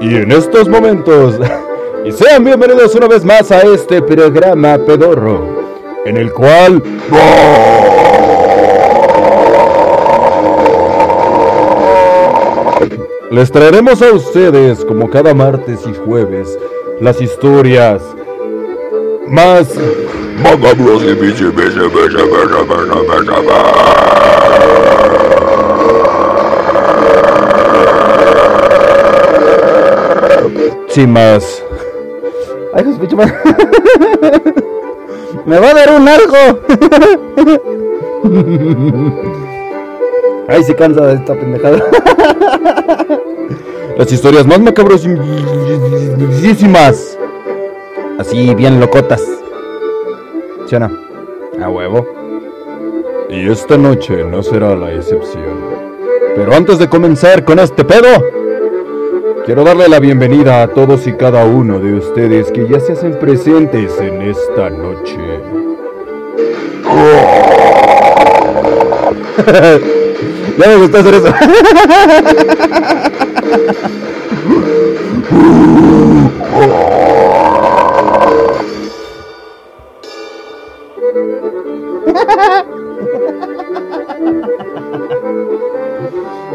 Y en estos momentos, y sean bienvenidos una vez más a este programa pedorro, en el cual... Les traeremos a ustedes, como cada martes y jueves, las historias más macabras y más. ¡Ay, madre! ¡Me va a dar un algo! ¡Ay, se cansa de esta pendejada! Las historias más macabras y Así, bien locotas. ¿Sí o no? A huevo. Y esta noche no será la excepción. Pero antes de comenzar con este pedo, quiero darle la bienvenida a todos y cada uno de ustedes que ya se hacen presentes en esta noche. Ya me gustó hacer eso.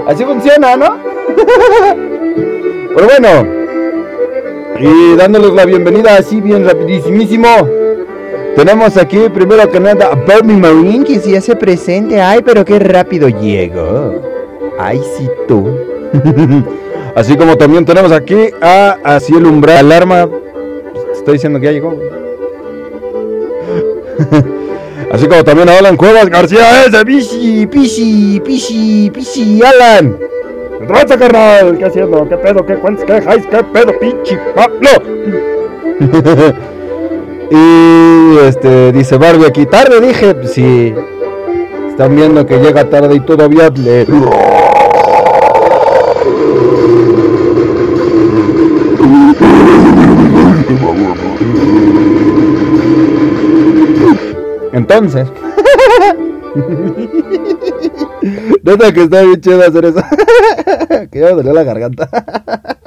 Así funciona, ¿no? Pero bueno, y dándoles la bienvenida así bien rapidísimo. Tenemos aquí primero que nada a Bernie Marine que se hace presente. Ay, pero qué rápido llegó. Ay, sí tú. así como también tenemos aquí a Así el umbral alarma. Estoy diciendo que ya llegó. Así como también a Alan Cuevas García ese Pichi, Pichi, Pichi, Pichi, Alan. ¡Raza, carnal! ¿Qué haciendo? ¿Qué pedo? ¿Qué cuentas? ¿Qué dejáis? ¿Qué pedo, pinche Pablo? y este dice Barbie aquí, tarde dije, pues sí. Están viendo que llega tarde y todavía le. Entonces. Neta que está bien chido hacer eso. que ya me dolió la garganta.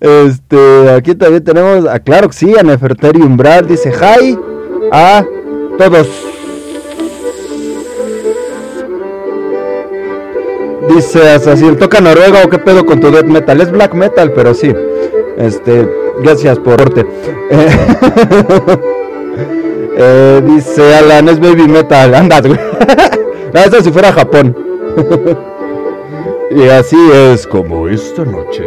este, aquí también tenemos a claro que sí, a Nefertari Umbral. Dice hi a todos. Dice así, toca Noruega o qué pedo con tu death metal. Es black metal, pero sí. Este, gracias por porte. Eh, dice Alan, es baby metal. Anda, güey. Eso si fuera Japón. Y así es como esta noche.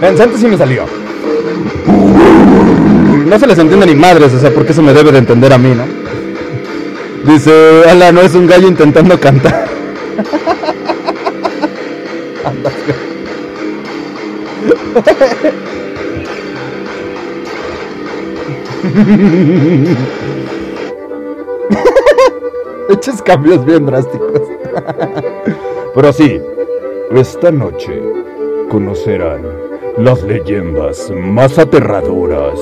Pensante sí me salió. No se les entiende ni madres, o sea, porque eso me debe de entender a mí, ¿no? Dice, Alan, no es un gallo intentando cantar. Hechos cambios bien drásticos. Pero sí, esta noche conocerán las leyendas más aterradoras.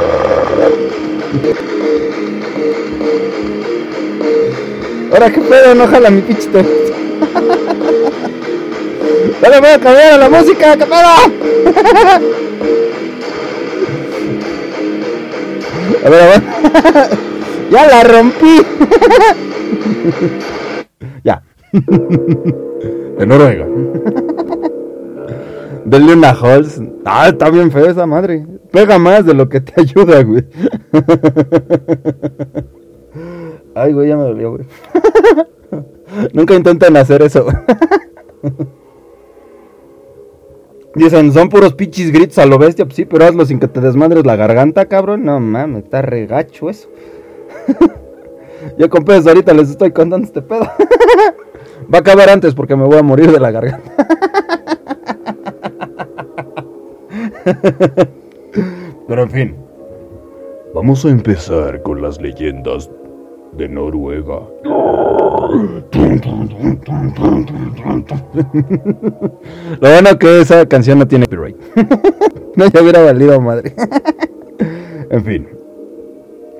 Ahora qué pedo, no jala mi pinche te- Ya le voy a cambiar a la música, qué pedo. A ver, a ver. Ya la rompí. Ya. De Noruega. Denle una Halls. Ah, está bien fea esa madre. Pega más de lo que te ayuda, güey. Ay, güey, ya me dolió, güey. Nunca intenten hacer eso. Dicen, son puros pichis gritos a lo bestia. Pues sí, pero hazlo sin que te desmadres la garganta, cabrón. No mames, está regacho eso. Yo con pedos ahorita les estoy contando este pedo. Va a acabar antes porque me voy a morir de la garganta. Pero en fin. Vamos a empezar con las leyendas de Noruega. Lo bueno que esa canción no tiene copyright. no ya hubiera valido madre. en fin.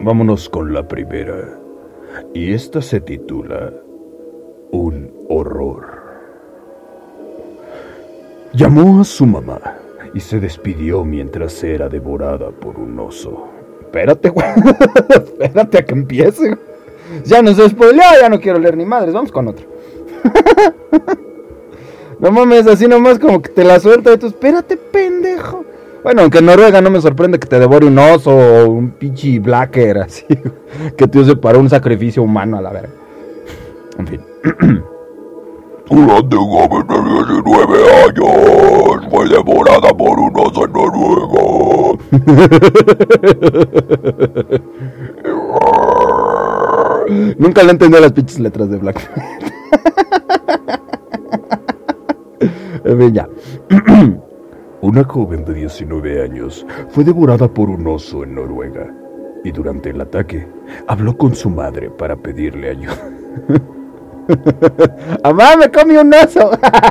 Vámonos con la primera. Y esta se titula Un horror. Llamó a su mamá y se despidió mientras era devorada por un oso. Espérate, güey. Espérate a que empiece. Ya nos spoileó, ya no quiero leer ni madres. Vamos con otro. no mames, así nomás como que te la suelta de tu. Espérate, pendejo. Bueno, aunque en Noruega no me sorprende que te devore un oso o un pinche blacker así. Que te use para un sacrificio humano a la verga. En fin. Durante joven de 19 años fue devorada por un oso en Noruega. Nunca le entendí las pinches letras de Black. ya. Una joven de 19 años fue devorada por un oso en Noruega y durante el ataque habló con su madre para pedirle ayuda. ¡Amá, me comí un oso!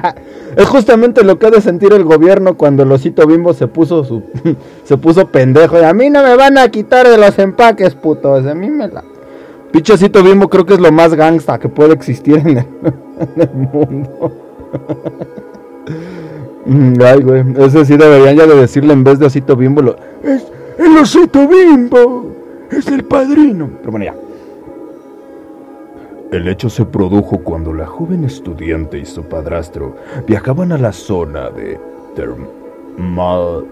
es justamente lo que ha de sentir el gobierno cuando el osito bimbo se puso su, se puso pendejo. Y a mí no me van a quitar de los empaques, putos. A mí me la. Pinche osito bimbo creo que es lo más gangsta que puede existir en el, en el mundo. Mm, Ay, güey. Ese sí deberían ya de decirle en vez de osito bimbo. Lo, es el osito bimbo. Es el padrino. Pero bueno, ya. El hecho se produjo cuando la joven estudiante y su padrastro viajaban a la zona de Termal.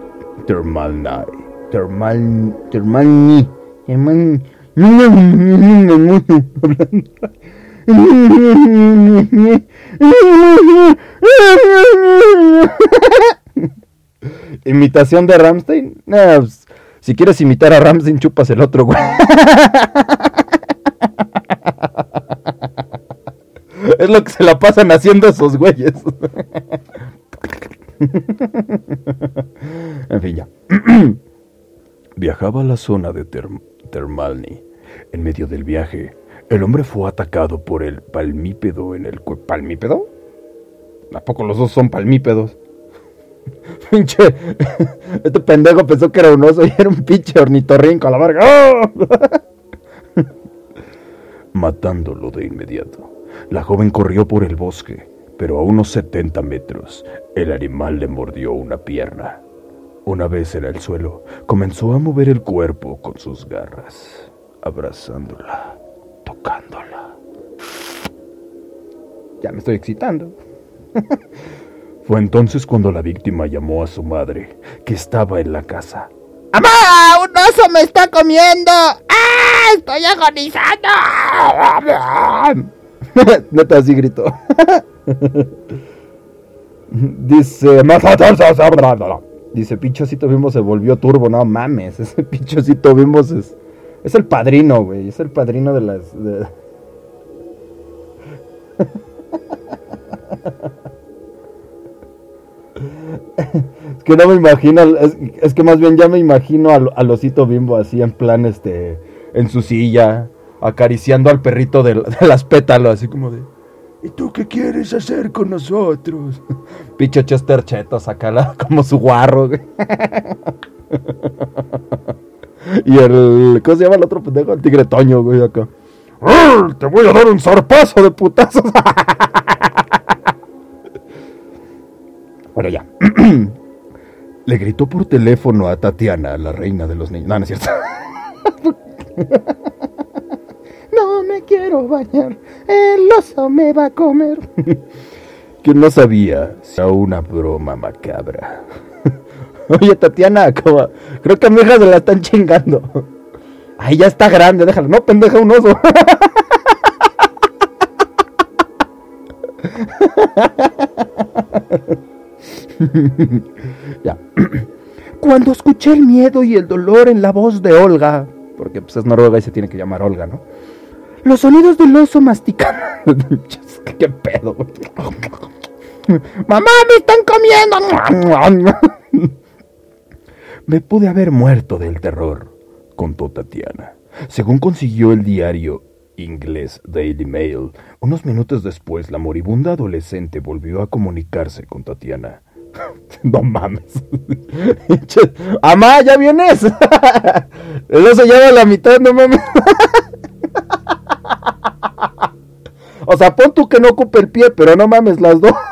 Termalnai. Termal. Termalni. Termal. Imitación de Ramstein. Nah, pues, si quieres imitar a Ramstein, chupas el otro, güey. Es lo que se la pasan haciendo esos güeyes. en fin, ya. Viajaba a la zona de Term- Termalni. En medio del viaje, el hombre fue atacado por el palmípedo en el ¿Palmípedo? ¿A poco los dos son palmípedos? Pinche. Este pendejo pensó que era un oso y era un pinche ornitorrinco a la verga. ¡Oh! Matándolo de inmediato. La joven corrió por el bosque, pero a unos 70 metros, el animal le mordió una pierna. Una vez en el suelo, comenzó a mover el cuerpo con sus garras, abrazándola, tocándola. Ya me estoy excitando. Fue entonces cuando la víctima llamó a su madre, que estaba en la casa. ¡Amá! ¡Un oso me está comiendo! ¡Ah! ¡Estoy agonizando! Neta, así gritó. Dice, dice, pinchocito bimbo se volvió turbo, no mames, ese pinchocito bimbo es, es el padrino, güey, es el padrino de las... de- es que no me imagino, es, que más bien ya me imagino al, al osito bimbo así en plan, este, en su silla, acariciando al perrito de, las pétalos, así como de... ¿Y tú qué quieres hacer con nosotros? Pinche Chester Cheto, sacala como su guarro, güey. Y el. ¿Cómo se llama el otro pendejo? El tigre Toño, güey, acá. Te voy a dar un zarpazo de putazos. Bueno, ya. Le gritó por teléfono a Tatiana, la reina de los niños. No, no es cierto. No me quiero bañar. El oso me va a comer. que no sabía si era una broma macabra. Oye, Tatiana, como- creo que a mi hija se la están chingando. Ay, ya está grande, déjala. No, pendeja, un oso. ya. Cuando escuché el miedo y el dolor en la voz de Olga, porque pues es noruega y se tiene que llamar Olga, ¿no? Los sonidos del oso masticando. ¿Qué pedo? ¡Mamá, me están comiendo! Me pude haber muerto del terror, contó Tatiana. Según consiguió el diario inglés Daily Mail, unos minutos después la moribunda adolescente volvió a comunicarse con Tatiana. No mames. ¡Amá, ya vienes! El oso lleva la mitad, no mames. O sea, pon tú que no ocupe el pie, pero no mames las dos.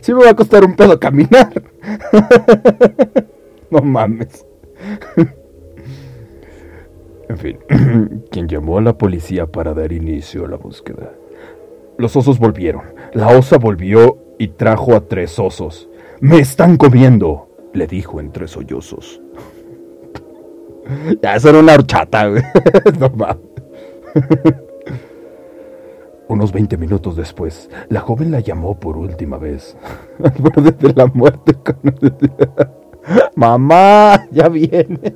Sí me va a costar un pedo caminar. No mames. En fin, quien llamó a la policía para dar inicio a la búsqueda. Los osos volvieron. La osa volvió y trajo a tres osos. ¡Me están comiendo! le dijo entre sollozos. Ya, eso era una horchata, güey. No mames. Unos 20 minutos después, la joven la llamó por última vez. Al borde de la muerte. Mamá, ya viene.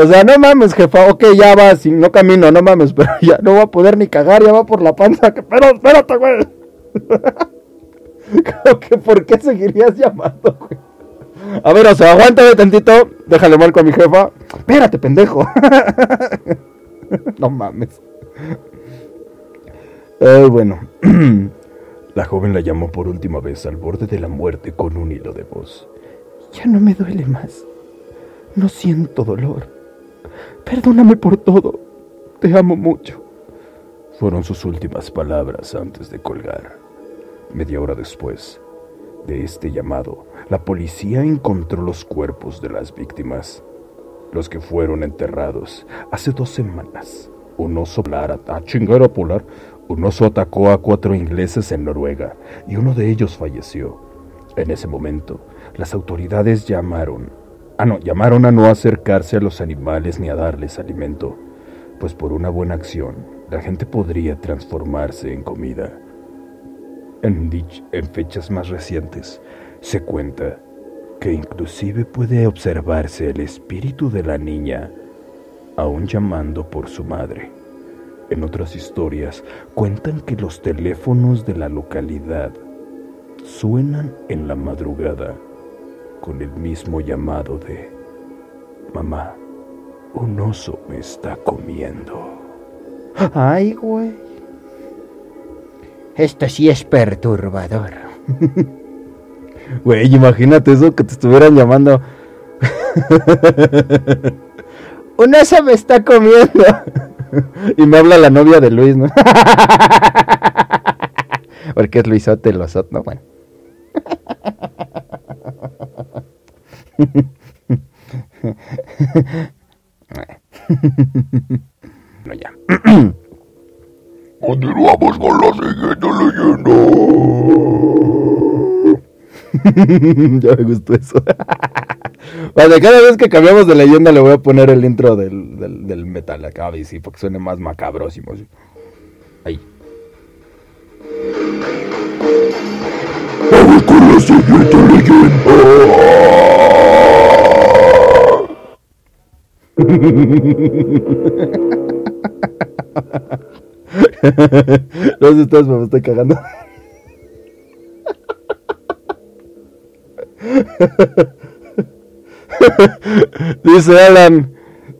O sea, no mames, jefa. Ok, ya va, si no camino, no mames, pero ya no va a poder ni cagar, ya va por la panza. que- Pero, espérate, güey. Creo ¿por qué seguirías llamando, güey? A ver, o sea, aguántame tantito. Déjale marco a mi jefa. Espérate, pendejo. no mames. Ay, bueno. La joven la llamó por última vez al borde de la muerte con un hilo de voz. Ya no me duele más. No siento dolor. Perdóname por todo. Te amo mucho. Fueron sus últimas palabras antes de colgar. Media hora después de este llamado, la policía encontró los cuerpos de las víctimas, los que fueron enterrados hace dos semanas. Un oso polar, a chingada polar, un oso atacó a cuatro ingleses en Noruega y uno de ellos falleció. En ese momento, las autoridades llamaron, ah no, llamaron a no acercarse a los animales ni a darles alimento, pues por una buena acción, la gente podría transformarse en comida. En, en fechas más recientes, se cuenta que inclusive puede observarse el espíritu de la niña aún llamando por su madre. En otras historias cuentan que los teléfonos de la localidad suenan en la madrugada con el mismo llamado de Mamá, un oso me está comiendo. Ay, güey. Esto sí es perturbador. Güey, imagínate eso que te estuvieran llamando. Un oso me está comiendo. y me habla la novia de Luis, ¿no? Porque es Luisote, el osot, ¿no? Bueno. no, ya. Continuamos con la siguiente leyenda. ya me gustó eso. Vale, cada vez que cambiamos de leyenda le voy a poner el intro del, del, del metal acá, sí, porque suene más macabrosimo. sí. Ahí. Vamos con la siguiente leyenda. No sé ustedes, pero me estoy cagando. Dice Alan,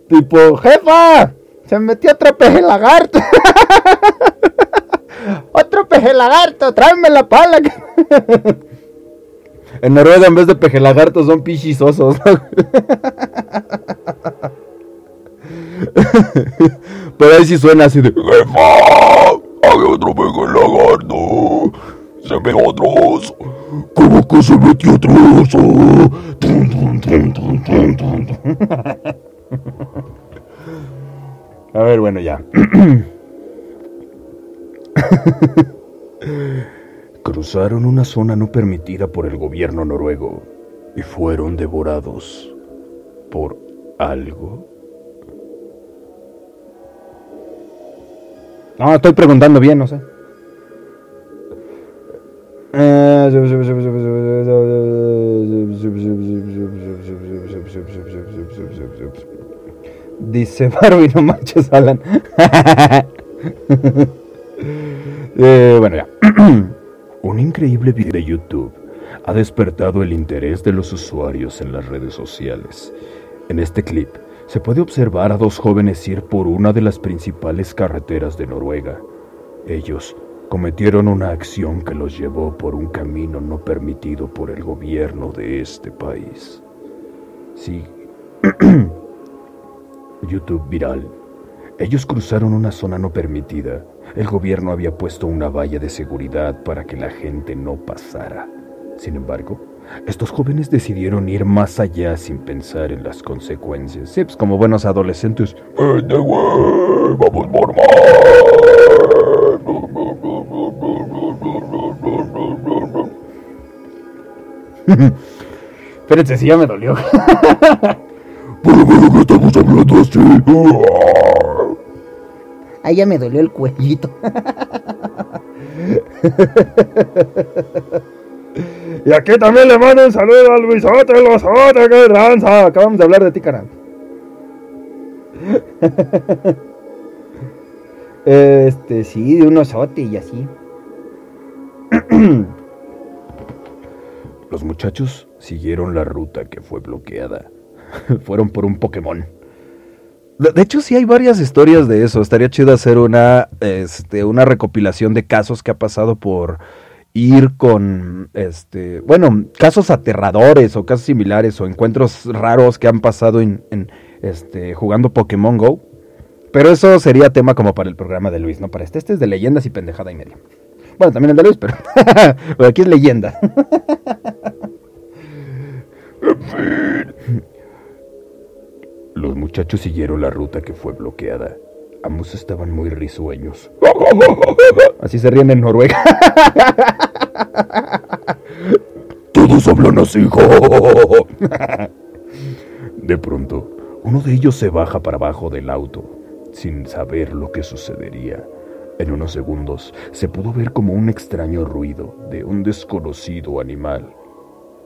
tipo, jefa, se metió otro peje lagarto. otro peje lagarto, tráeme la pala. en Noruega en vez de peje lagarto son pichisosos. Pero ahí sí suena así de... Jefa, había otro peje lagarto. Se ve otro oso. ¿Cómo que se metió otro oso? Tum. A ver, bueno, ya. Cruzaron una zona no permitida por el gobierno noruego y fueron devorados por algo. No, estoy preguntando bien, no sé. Dice Barbie, no manches, Alan. Eh, bueno, ya. Un increíble video de YouTube ha despertado el interés de los usuarios en las redes sociales. En este clip se puede observar a dos jóvenes ir por una de las principales carreteras de Noruega. Ellos cometieron una acción que los llevó por un camino no permitido por el gobierno de este país. Sí. YouTube viral. Ellos cruzaron una zona no permitida. El gobierno había puesto una valla de seguridad para que la gente no pasara. Sin embargo, estos jóvenes decidieron ir más allá sin pensar en las consecuencias. Sí, pues como buenos adolescentes. ¡Vamos por más! Espérense, si ya me dolió. ¿Por qué estamos hablando así? Ahí ya me dolió el cuellito. Y aquí también le mando un saludo al Luisote, el Osote, que ranza. Acabamos de hablar de ti, carnal. Este, sí, de un osote y así. Los muchachos siguieron la ruta que fue bloqueada. Fueron por un Pokémon. De hecho, sí hay varias historias de eso. Estaría chido hacer una, este, una recopilación de casos que ha pasado por ir con, este, bueno, casos aterradores o casos similares o encuentros raros que han pasado en, en, este, jugando Pokémon Go. Pero eso sería tema como para el programa de Luis, ¿no? Para este, este es de leyendas y pendejada y media. Bueno, también el de Luis, pero, pero aquí es leyenda. Los muchachos siguieron la ruta que fue bloqueada. Ambos estaban muy risueños. Así se ríen en Noruega. Todos hablan así. De pronto, uno de ellos se baja para abajo del auto, sin saber lo que sucedería. En unos segundos se pudo ver como un extraño ruido de un desconocido animal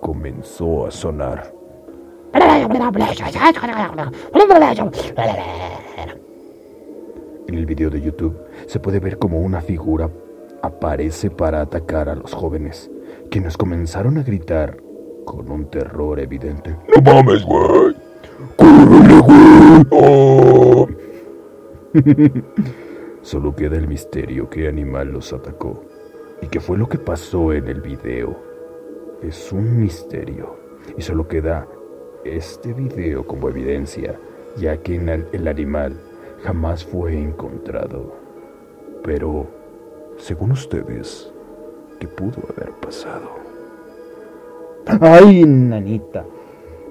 comenzó a sonar. En el video de YouTube se puede ver como una figura aparece para atacar a los jóvenes, quienes comenzaron a gritar con un terror evidente. ¡No mames, güey! ¡Córrele, güey! ¡Oh! Solo queda el misterio qué animal los atacó y qué fue lo que pasó en el video. Es un misterio y solo queda este video como evidencia, ya que el, animal jamás fue encontrado. Pero, según ustedes, ¿qué pudo haber pasado? Ay, nanita.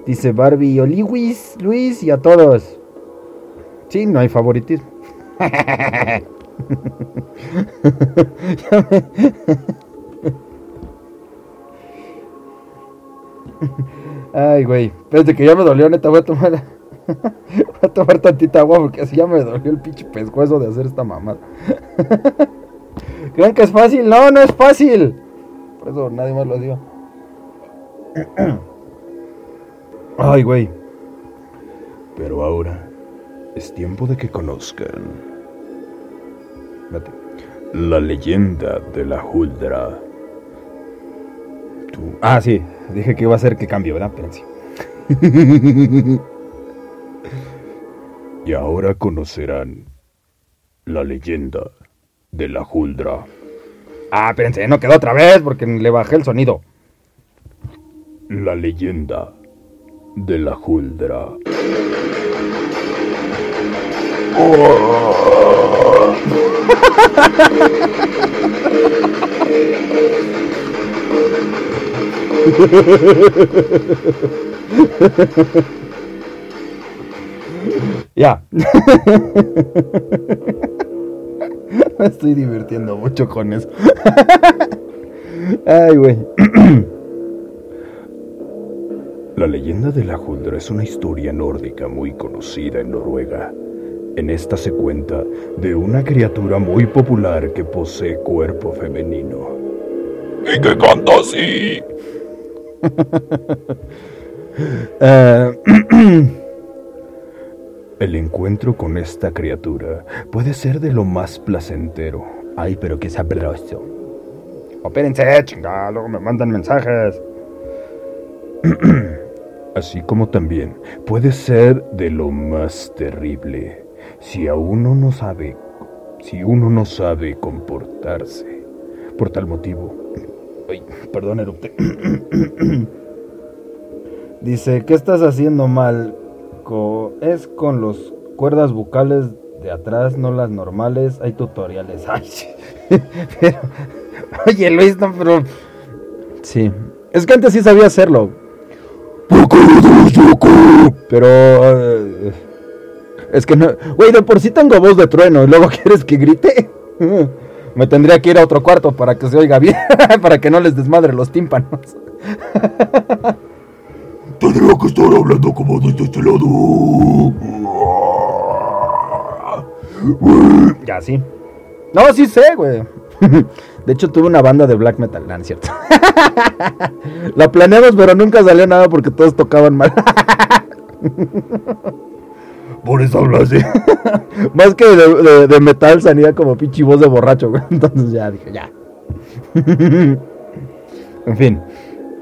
Dice Barbie, o Luis, Luis y a todos. Sí, no hay favoritismo. Ay, güey. Espérate que ya me dolió, neta. Voy a tomar. Voy a tomar tantita agua porque así ya me dolió el pinche pescuezo de hacer esta mamada. ¿Creen que es fácil? No, no es fácil. Por eso nadie más lo dio. Ay, güey. Pero ahora es tiempo de que conozcan. La leyenda de la Huldra. Tú, Ah, sí. Dije que iba a ser que cambie, ¿verdad? Espérense. y ahora conocerán la leyenda de la Huldra. Ah, espérense, no quedó otra vez porque le bajé el sonido. La leyenda de la Huldra. Ya. Me estoy divirtiendo mucho con eso. Ay, güey. La leyenda de la Huldra es una historia nórdica muy conocida en Noruega. En esta se cuenta de una criatura muy popular que posee cuerpo femenino. Y que canta así. Eh, El encuentro con esta criatura puede ser de lo más placentero. Ay, pero qué sabroso. Opérense, chingada, luego me mandan mensajes. Así como también puede ser de lo más terrible si a uno no sabe, si uno no sabe comportarse. Por tal motivo, Ay, perdón, erupte. Dice, ¿qué estás haciendo mal? Co- es con los cuerdas bucales de atrás, no las normales. Hay tutoriales. Ay, sí. Pero- oye, Luis, no, pero... Sí. Es que antes sí sabía hacerlo. Pero... eh, es que no... Güey, de por sí tengo voz de trueno y luego quieres que grite. Me tendría que ir a otro cuarto para que se oiga bien, para que no les desmadre los tímpanos. tendría que estar hablando como desde este lado. Ya, sí. No, sí sé, güey. De hecho, tuve una banda de black metal, ¿no es cierto? La planeamos, pero nunca salió nada porque todos tocaban mal. Por eso hablo. Más que de, metal salía como pinche voz de borracho, güey. Entonces ya dije, ya. en fin.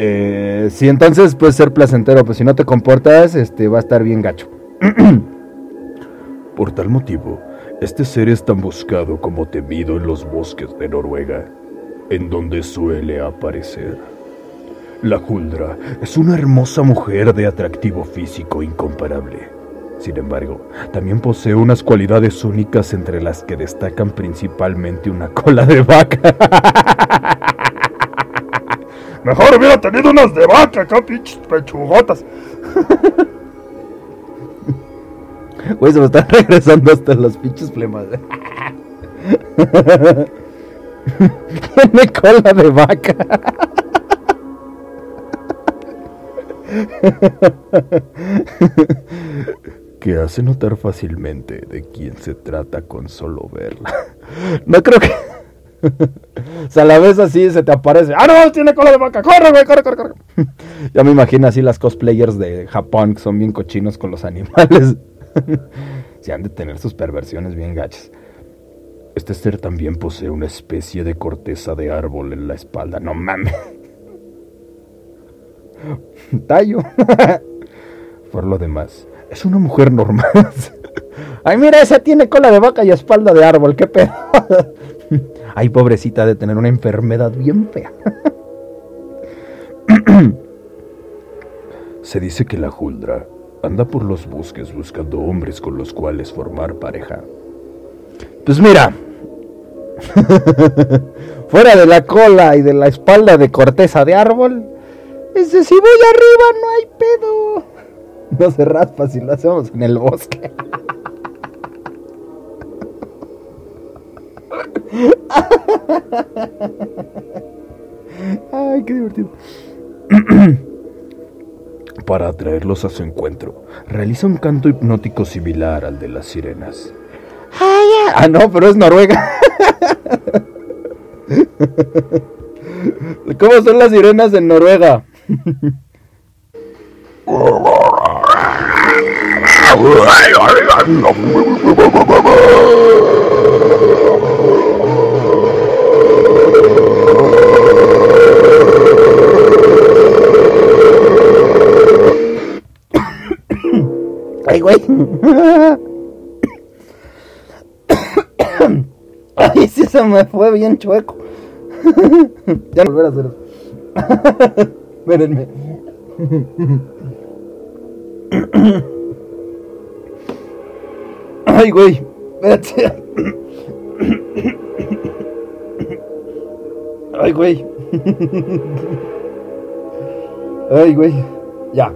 Eh, sí, entonces puede ser placentero, pues si no te comportas, este va a estar bien gacho. Por tal motivo, este ser es tan buscado como temido en los bosques de Noruega, en donde suele aparecer. La Huldra es una hermosa mujer de atractivo físico incomparable. Sin embargo, también posee unas cualidades únicas entre las que destacan principalmente una cola de vaca. Mejor hubiera tenido unas de vaca acá, pinches pechugotas. Güey, se me están regresando hasta los pinches flemas. Tiene cola de vaca. Que hace notar fácilmente de quién se trata con solo verla. No creo que. O sea, a la vez así se te aparece. ¡Ah, no! Tiene cola de vaca. ¡Corre, güey! ¡Corre, corre, corre! Ya me imagino así las cosplayers de Japón que son bien cochinos con los animales. Se han de tener sus perversiones bien gachas. Este ser también posee una especie de corteza de árbol en la espalda. No mames. Tallo. Por lo demás, es una mujer normal. Ay, mira, esa tiene cola de vaca y espalda de árbol. ¡Qué pedo! Ay, pobrecita de tener una enfermedad bien fea. Se dice que la Huldra anda por los bosques buscando hombres con los cuales formar pareja. Pues mira, fuera de la cola y de la espalda de corteza de árbol, ese si voy arriba no hay pedo. No se raspa si lo hacemos en el bosque. Ay, qué divertido. Para atraerlos a su encuentro, realiza un canto hipnótico similar al de las sirenas. Ah, no, pero es Noruega. ¿Cómo son las sirenas en Noruega? Ay, güey. Ay, se me fue bien chueco. ya no volver a hacer. Espérenme. Ay, güey. Espérate. Ay, güey. Ay, güey. Ya.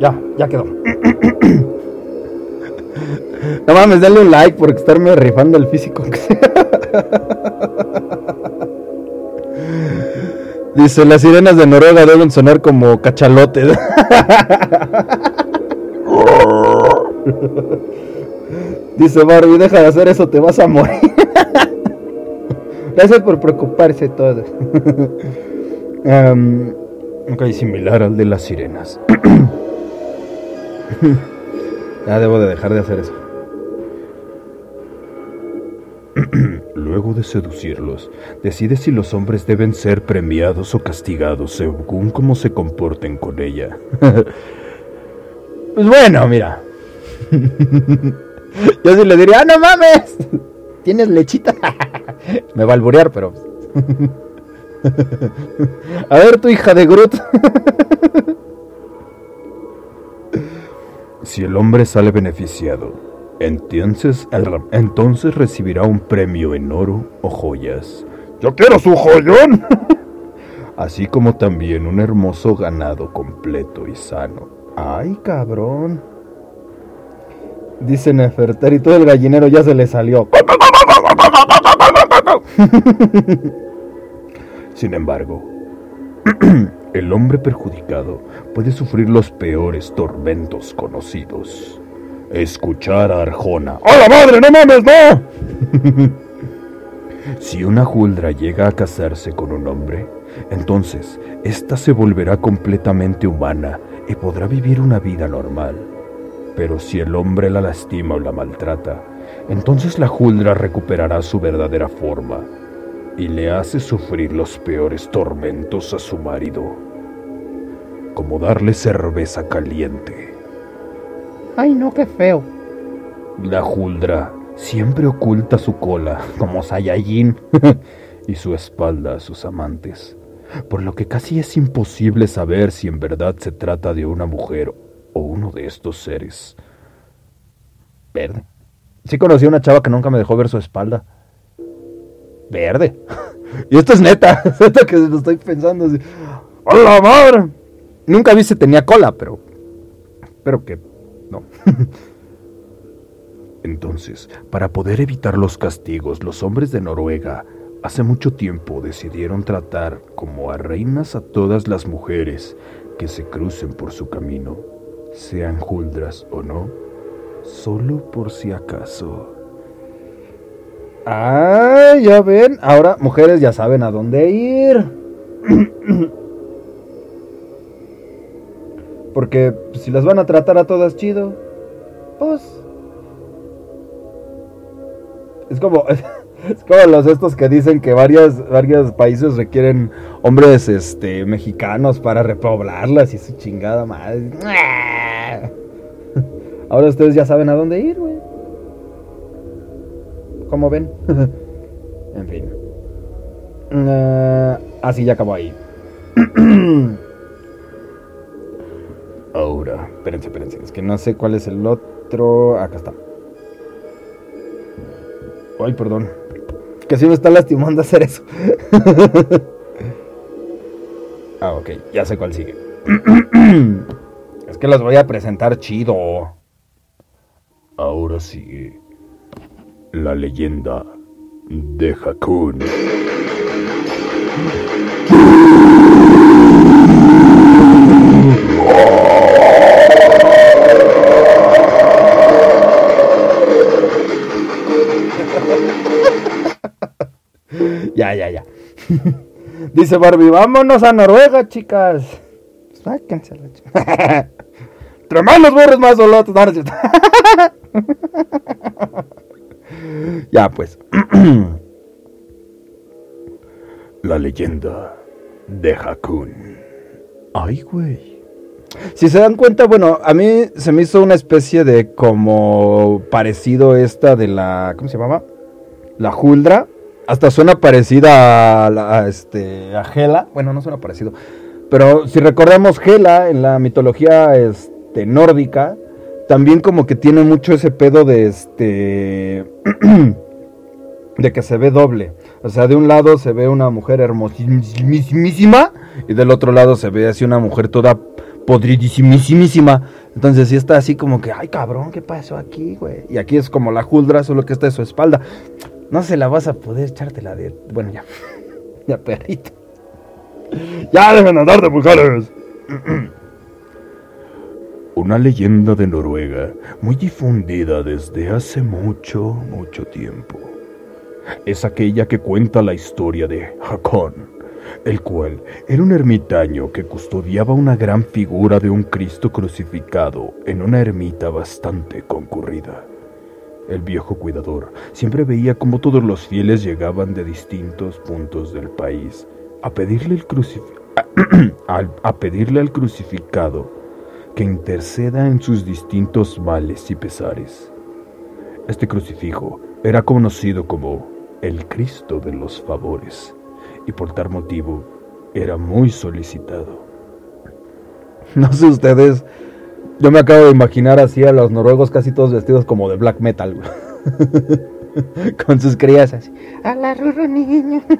Ya, ya quedó. No mames, dale un like por estarme rifando el físico. Dice, las sirenas de Noruega deben sonar como cachalotes. Dice Barbie, deja de hacer eso, te vas a morir. Gracias por preocuparse todos. um, ok, similar al de las sirenas. ya debo de dejar de hacer eso. Luego de seducirlos, decide si los hombres deben ser premiados o castigados según cómo se comporten con ella. pues bueno, mira. Yo sí le diría, ¡ah, no mames! ¿Tienes lechita? Me va a alburear, pero... a ver, tu hija de Groot. si el hombre sale beneficiado, entonces, entonces recibirá un premio en oro o joyas. ¡Yo quiero su joyón! Así como también un hermoso ganado completo y sano. ¡Ay, cabrón! Dice Nefertari, todo el gallinero ya se le salió. Sin embargo, el hombre perjudicado puede sufrir los peores tormentos conocidos. Escuchar a Arjona. ¡A la madre, no mames, no! si una Huldra llega a casarse con un hombre, entonces ésta se volverá completamente humana y podrá vivir una vida normal. Pero si el hombre la lastima o la maltrata, entonces la Huldra recuperará su verdadera forma y le hace sufrir los peores tormentos a su marido, como darle cerveza caliente. Ay, no, qué feo. La Huldra siempre oculta su cola, como Saiyajin, y su espalda a sus amantes, por lo que casi es imposible saber si en verdad se trata de una mujer o uno de estos seres. Verde. Sí conocí a una chava que nunca me dejó ver su espalda. Verde. y esto es neta. Es neta que lo estoy pensando. Así. ¡Hola, madre! Nunca vi si tenía cola, pero. Pero que. Entonces, para poder evitar los castigos, los hombres de Noruega hace mucho tiempo decidieron tratar como a reinas a todas las mujeres que se crucen por su camino, sean huldras o no, solo por si acaso. Ah, ya ven, ahora mujeres ya saben a dónde ir. Porque si las van a tratar a todas chido, como es como los estos que dicen que varios varios países requieren hombres este mexicanos para repoblarlas y su chingada madre. Ahora ustedes ya saben a dónde ir, güey. ¿Cómo ven? en fin. Uh, así ya acabó ahí. Ahora. Espérense, espérense. Es que no sé cuál es el otro. Acá está. Ay, perdón. Que sí me está lastimando hacer eso. ah, ok. Ya sé cuál sigue. es que las voy a presentar chido. Ahora sigue. La leyenda de Hakun. Dice Barbie, vámonos a Noruega, chicas. Sáquense la chica. Burros más solotes. No, no es cierto. ya, pues. La leyenda de Hakun. Ay, güey. Si se dan cuenta, bueno, a mí se me hizo una especie de como parecido esta de la. ¿Cómo se llamaba? La Huldra. Hasta suena parecida a, la, este, Hela. Bueno, no suena parecido. Pero si recordamos Hela en la mitología este, nórdica, también como que tiene mucho ese pedo de este. de que se ve doble. O sea, de un lado se ve una mujer hermosísima y del otro lado se ve así una mujer toda podridísimísima. Entonces sí está así como que, ay cabrón, ¿qué pasó aquí, güey? Y aquí es como la juldra, solo que está de su espalda. No se la vas a poder echártela de... Bueno, ya. ya, perrito. Ya dejen andar de mujeres. Una leyenda de Noruega muy difundida desde hace mucho, mucho tiempo. Es aquella que cuenta la historia de Hakon, el cual era un ermitaño que custodiaba una gran figura de un Cristo crucificado en una ermita bastante concurrida. El viejo cuidador siempre veía cómo todos los fieles llegaban de distintos puntos del país a pedirle, el a pedirle al crucificado que interceda en sus distintos males y pesares. Este crucifijo era conocido como el Cristo de los favores y por tal motivo era muy solicitado. No sé ustedes, yo me acabo de imaginar así a los noruegos casi todos vestidos como de black metal, con sus crías así. A la niño.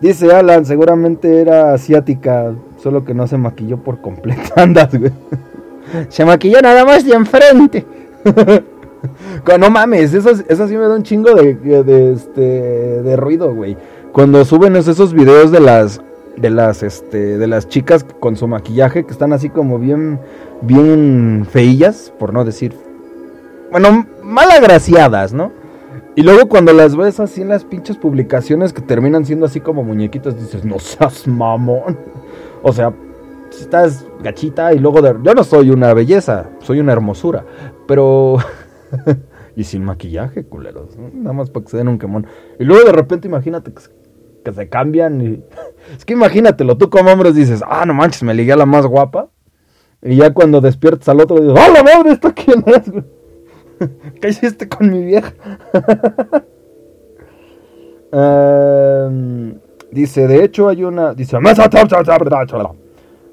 Dice Alan, seguramente era asiática, solo que no se maquilló por completo. Andas, güey. Se maquilló nada más de enfrente. no mames, eso, eso sí me da un chingo de, de, este, de ruido, güey. Cuando suben esos videos de las de las este de las chicas con su maquillaje que están así como bien bien feillas, por no decir bueno, mal agraciadas, ¿no? Y luego cuando las ves así en las pinches publicaciones que terminan siendo así como muñequitos, dices, no seas mamón. O sea, estás gachita y luego de... Yo no soy una belleza, soy una hermosura. Pero... y sin maquillaje, culeros. Nada más para que se den un quemón. Y luego de repente imagínate que, se cambian y... Es que imagínatelo, tú como hombre dices, ah, no manches, me ligué a la más guapa. Y ya cuando despiertas al otro dices, ¡ah, la madre, ¿esto quién es? ¿Qué hiciste con mi vieja? Em, dice, de hecho hay una... Dice,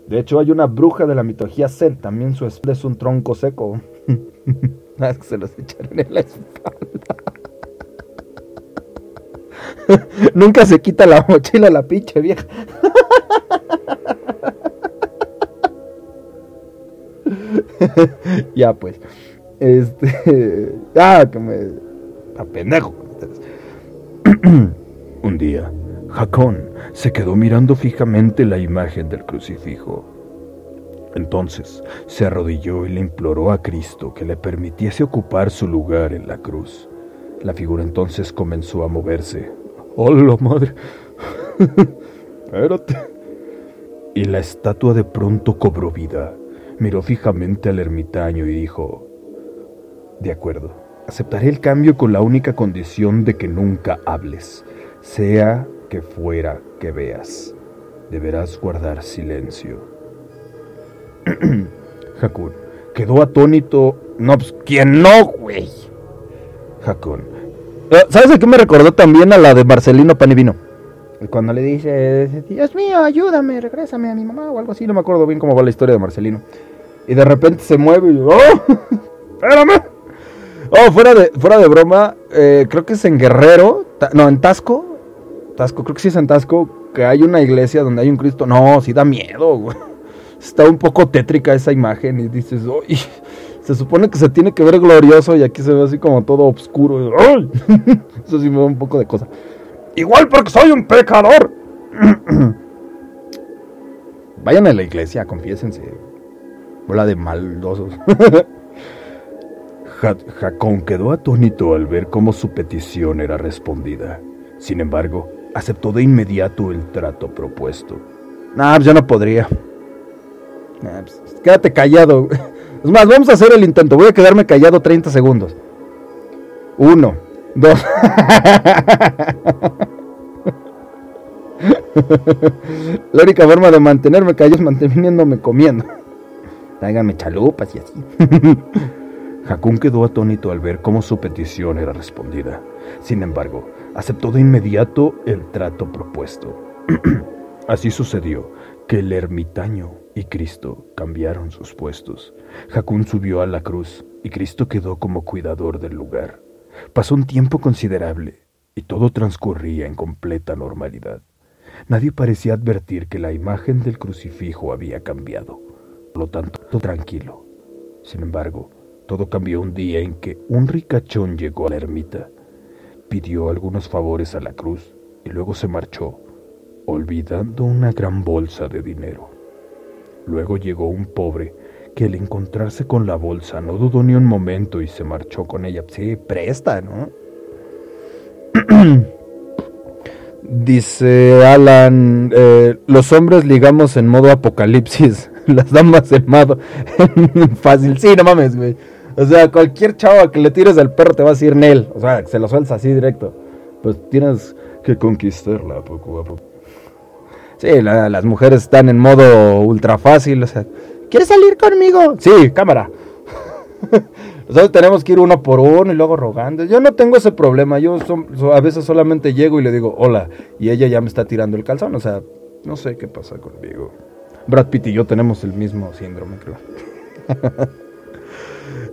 de hecho hay una bruja de la mitología Zen, también su espalda es un tronco seco. Ah, es que se los echaron en la espalda. Nunca se quita la mochila la pinche vieja. ya pues. Este. Ah, que me. A pendejo. Un día, Jacón se quedó mirando fijamente la imagen del crucifijo. Entonces se arrodilló y le imploró a Cristo que le permitiese ocupar su lugar en la cruz. La figura entonces comenzó a moverse. ¡Hola, madre! Espérate. Y la estatua de pronto cobró vida. Miró fijamente al ermitaño y dijo, de acuerdo, aceptaré el cambio con la única condición de que nunca hables, sea que fuera que veas. Deberás guardar silencio. Hakun quedó atónito. No, pues, ¿quién no, güey? Hakun. Eh, ¿Sabes de qué me recordó también a la de Marcelino Panivino? Cuando le dice, Dios mío, ayúdame, regrésame a mi mamá o algo así, no me acuerdo bien cómo va la historia de Marcelino. Y de repente se mueve y, ¡oh! ¡Espérame! Oh, fuera de, fuera de broma, eh, creo que es en Guerrero, no, en Tasco. Tasco, creo que sí es en Tasco, que hay una iglesia donde hay un Cristo. No, sí da miedo, güey. Está un poco tétrica esa imagen y dices, uy, se supone que se tiene que ver glorioso y aquí se ve así como todo oscuro. Eso sí me da un poco de cosa. Igual porque soy un pecador. Vayan a la iglesia, confiésense. Bola de maldosos. Jacón quedó atónito al ver cómo su petición era respondida. Sin embargo, aceptó de inmediato el trato propuesto. Nah, pues yo no podría. pues, quédate callado. Es más, vamos a hacer el intento. Voy a quedarme callado 30 segundos. Uno, dos. La única forma de mantenerme callado es manteniéndome comiendo. Tráiganme chalupas y así. Hakun quedó atónito al ver cómo su petición era respondida. Sin embargo, aceptó de inmediato el trato propuesto. Así sucedió que el ermitaño y Cristo cambiaron sus puestos. Hakun subió a la cruz y Cristo quedó como cuidador del lugar. Pasó un tiempo considerable y todo transcurría en completa normalidad. Nadie parecía advertir que la imagen del crucifijo había cambiado. Por lo tanto, todo tranquilo. Sin embargo, todo cambió un día en que un ricachón llegó a la ermita, pidió algunos favores a la cruz y luego se marchó, olvidando una gran bolsa de dinero. Luego llegó un pobre que al encontrarse con la bolsa no dudó ni un momento y se marchó con ella. Sí, presta, ¿no? Dice Alan, eh, los hombres ligamos en modo apocalipsis, las damas en modo fácil. Sí, no mames, güey. O sea, cualquier chavo que le tires al perro te va a decir Nel. O sea, se lo sueltas así directo. Pues tienes que conquistarla poco a poco. Sí, las mujeres están en modo ultra fácil. O sea, ¿quieres salir conmigo? Sí, cámara. Nosotros tenemos que ir uno por uno y luego rogando. Yo no tengo ese problema. Yo a veces solamente llego y le digo hola. Y ella ya me está tirando el calzón. O sea, no sé qué pasa conmigo. Brad Pitt y yo tenemos el mismo síndrome, creo.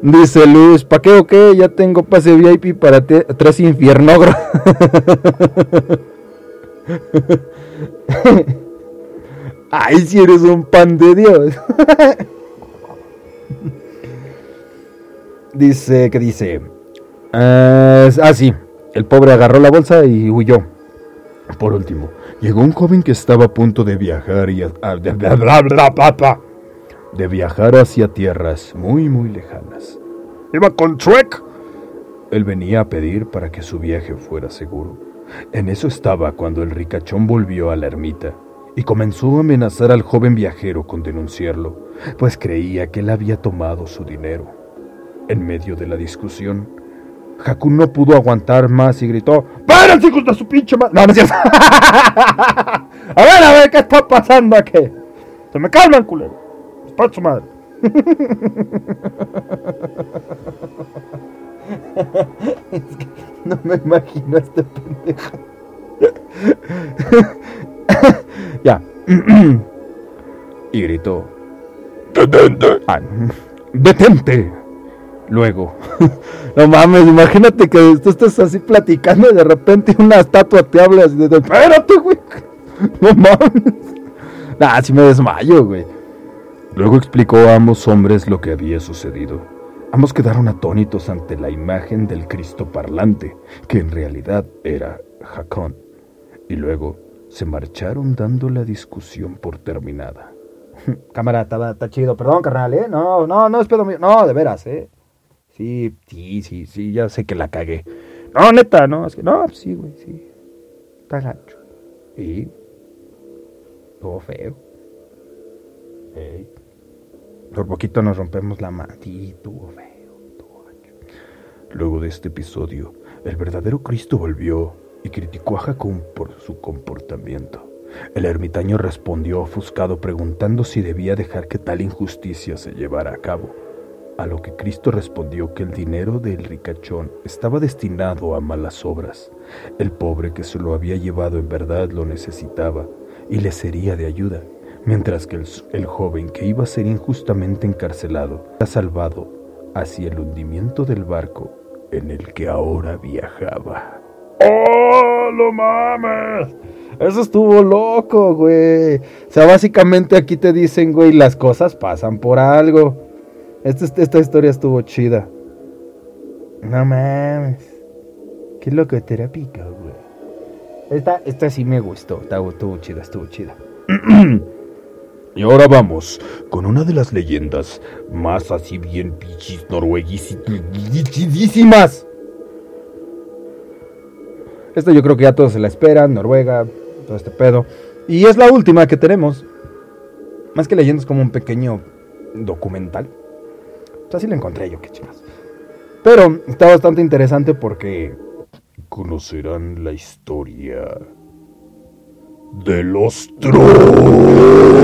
Dice Luz, ¿pa' qué o qué? Ya tengo pase VIP para tres infiernogros. Ay, si eres un pan de Dios. dice, ¿qué dice? ah, sí, el pobre agarró la bolsa y huyó. Por último, llegó un joven que estaba a punto de viajar y... de viajar hacia tierras muy, muy lejanas. ¿Iba con Shrek? Él venía a pedir para que su viaje fuera seguro. En eso estaba cuando el ricachón volvió a la ermita y comenzó a amenazar al joven viajero con denunciarlo, pues creía que él había tomado su dinero. En medio de la discusión, Hakun no pudo aguantar más y gritó: ¡Párense, hijos de su pinche madre! No, no es cierto. a ver, a ver, ¿qué está pasando aquí? Se me calman, culero. Es su madre. es que no me imagino a este pendejo. ya. y gritó. ¡Detente! Ah, ¡Detente! Luego. no mames, imagínate que tú estás así platicando y de repente una estatua te habla así de... ¡Espérate, güey! No mames. Nah, así me desmayo, güey. Luego explicó a ambos hombres lo que había sucedido. Ambos quedaron atónitos ante la imagen del Cristo parlante, que en realidad era Jacón, y luego se marcharon dando la discusión por terminada. Cámara, está, chido. Perdón, carnal, ¿eh? No, no, no es pedo mío. No, de veras, ¿eh? Sí, sí, sí, sí, ya sé que la cagué. No, neta, no, es que no, sí, güey, sí. Está gancho. Y. Todo feo. Ey. Por poquito nos rompemos la mano. Y tuvo feo, tuvo Luego de este episodio, el verdadero Cristo volvió y criticó a Jacob por su comportamiento. El ermitaño respondió ofuscado preguntando si debía dejar que tal injusticia se llevara a cabo, a lo que Cristo respondió que el dinero del ricachón estaba destinado a malas obras. El pobre que se lo había llevado en verdad lo necesitaba y le sería de ayuda mientras que el, joven que iba a ser injustamente encarcelado ha salvado hacia el hundimiento del barco en el que ahora viajaba. ¡Oh, lo mames! Eso estuvo loco, güey. O sea, básicamente aquí te dicen, güey, las cosas pasan por algo. Esta, esta historia estuvo chida. No mames. Qué loco terápica, güey. Esta, esta sí me gustó. Estuvo chida, estuvo chida. Y ahora vamos con una de las leyendas más así bien pichis norveguísimas. Esta yo creo que ya todos se la esperan, Noruega, todo este pedo. Y es la última que tenemos. Más que leyendo es como un pequeño documental. Pues así lo encontré yo, qué chingas. Pero está bastante interesante porque conocerán la historia de los trolls.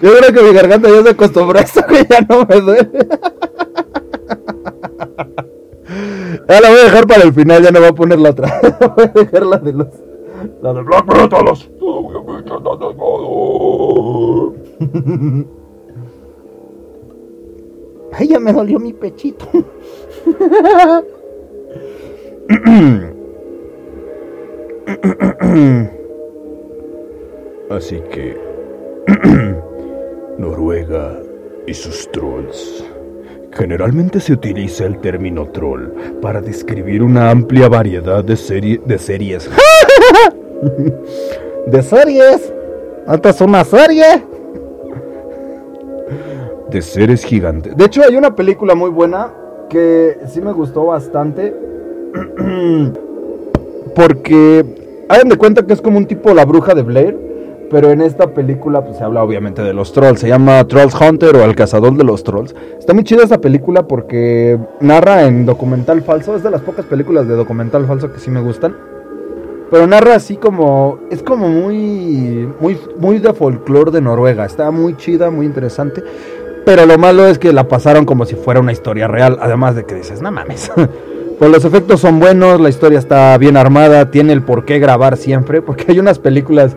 Yo creo que mi garganta ya se acostumbró a eso, que ya no me duele. Ya la voy a dejar para el final, ya no voy a poner la otra. Voy a dejar la de los. La de Black Metal. Ay, ya me dolió mi pechito. Generalmente se utiliza el término troll para describir una amplia variedad de, serie- de series. De series. Esta es una serie. de seres gigantes. De hecho, hay una película muy buena que sí me gustó bastante. Porque hagan de cuenta que es como un tipo la bruja de Blair. Pero en esta película pues, se habla obviamente de los trolls. Se llama Trolls Hunter o El Cazador de los Trolls. Está muy chida esa película porque narra en documental falso. Es de las pocas películas de documental falso que sí me gustan. Pero narra así como. Es como muy. Muy, muy de folclore de Noruega. Está muy chida, muy interesante. Pero lo malo es que la pasaron como si fuera una historia real. Además de que dices, no mames. Pues los efectos son buenos, la historia está bien armada, tiene el por qué grabar siempre. Porque hay unas películas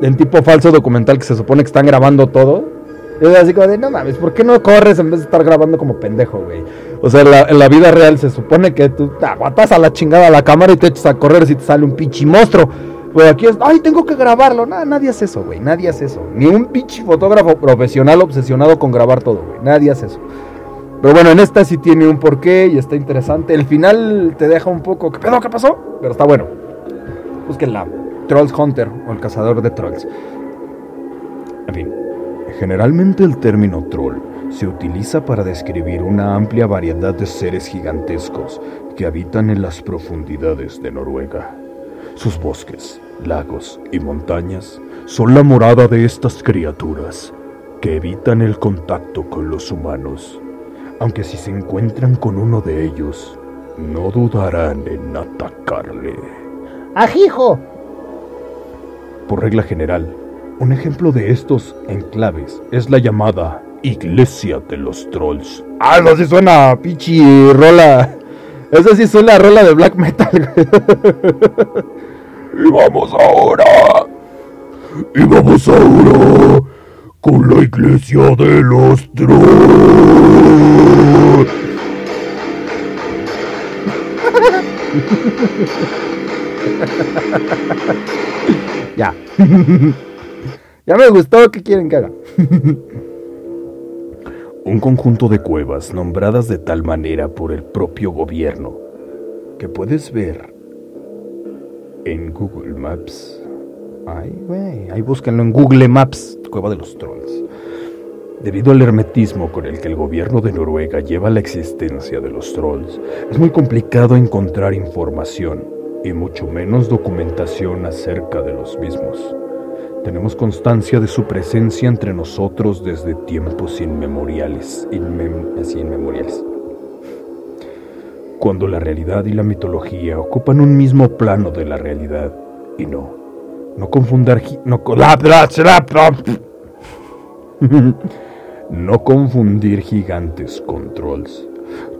en tipo falso documental que se supone que están grabando todo. Es así como de, no mames, ¿por qué no corres en vez de estar grabando como pendejo, güey? O sea, en la vida real se supone que tú te aguantas a la chingada a la cámara y te echas a correr si te sale un pinche monstruo. Güey, aquí es, ay, tengo que grabarlo. Nada, nadie hace eso, güey, nadie hace eso. Ni un pinche fotógrafo profesional obsesionado con grabar todo, güey. Nadie hace eso. Pero bueno, en esta sí tiene un porqué y está interesante. El final te deja un poco, ¿qué pedo? ¿Qué pasó? Pero está bueno. Búsquenla. Trolls Hunter o el cazador de trolls. En fin, generalmente el término troll se utiliza para describir una amplia variedad de seres gigantescos que habitan en las profundidades de Noruega. Sus bosques, lagos y montañas son la morada de estas criaturas que evitan el contacto con los humanos, aunque si se encuentran con uno de ellos, no dudarán en atacarle. Ajijo. Por regla general, un ejemplo de estos enclaves es la llamada Iglesia de los Trolls. Ah, eso sí suena pichi rola. Eso sí suena a rola de black metal. Y vamos ahora. Y vamos ahora con la Iglesia de los Trolls. Ya. ya me gustó. ¿Qué quieren que haga? Un conjunto de cuevas nombradas de tal manera por el propio gobierno que puedes ver en Google Maps. Ay, güey. Ahí búsquenlo en Google Maps. Cueva de los Trolls. Debido al hermetismo con el que el gobierno de Noruega lleva la existencia de los trolls, es muy complicado encontrar información y mucho menos documentación acerca de los mismos. Tenemos constancia de su presencia entre nosotros desde tiempos inmemoriales, inmem- inmemoriales. Cuando la realidad y la mitología ocupan un mismo plano de la realidad y no, no confundar, no, no confundir gigantes con trolls.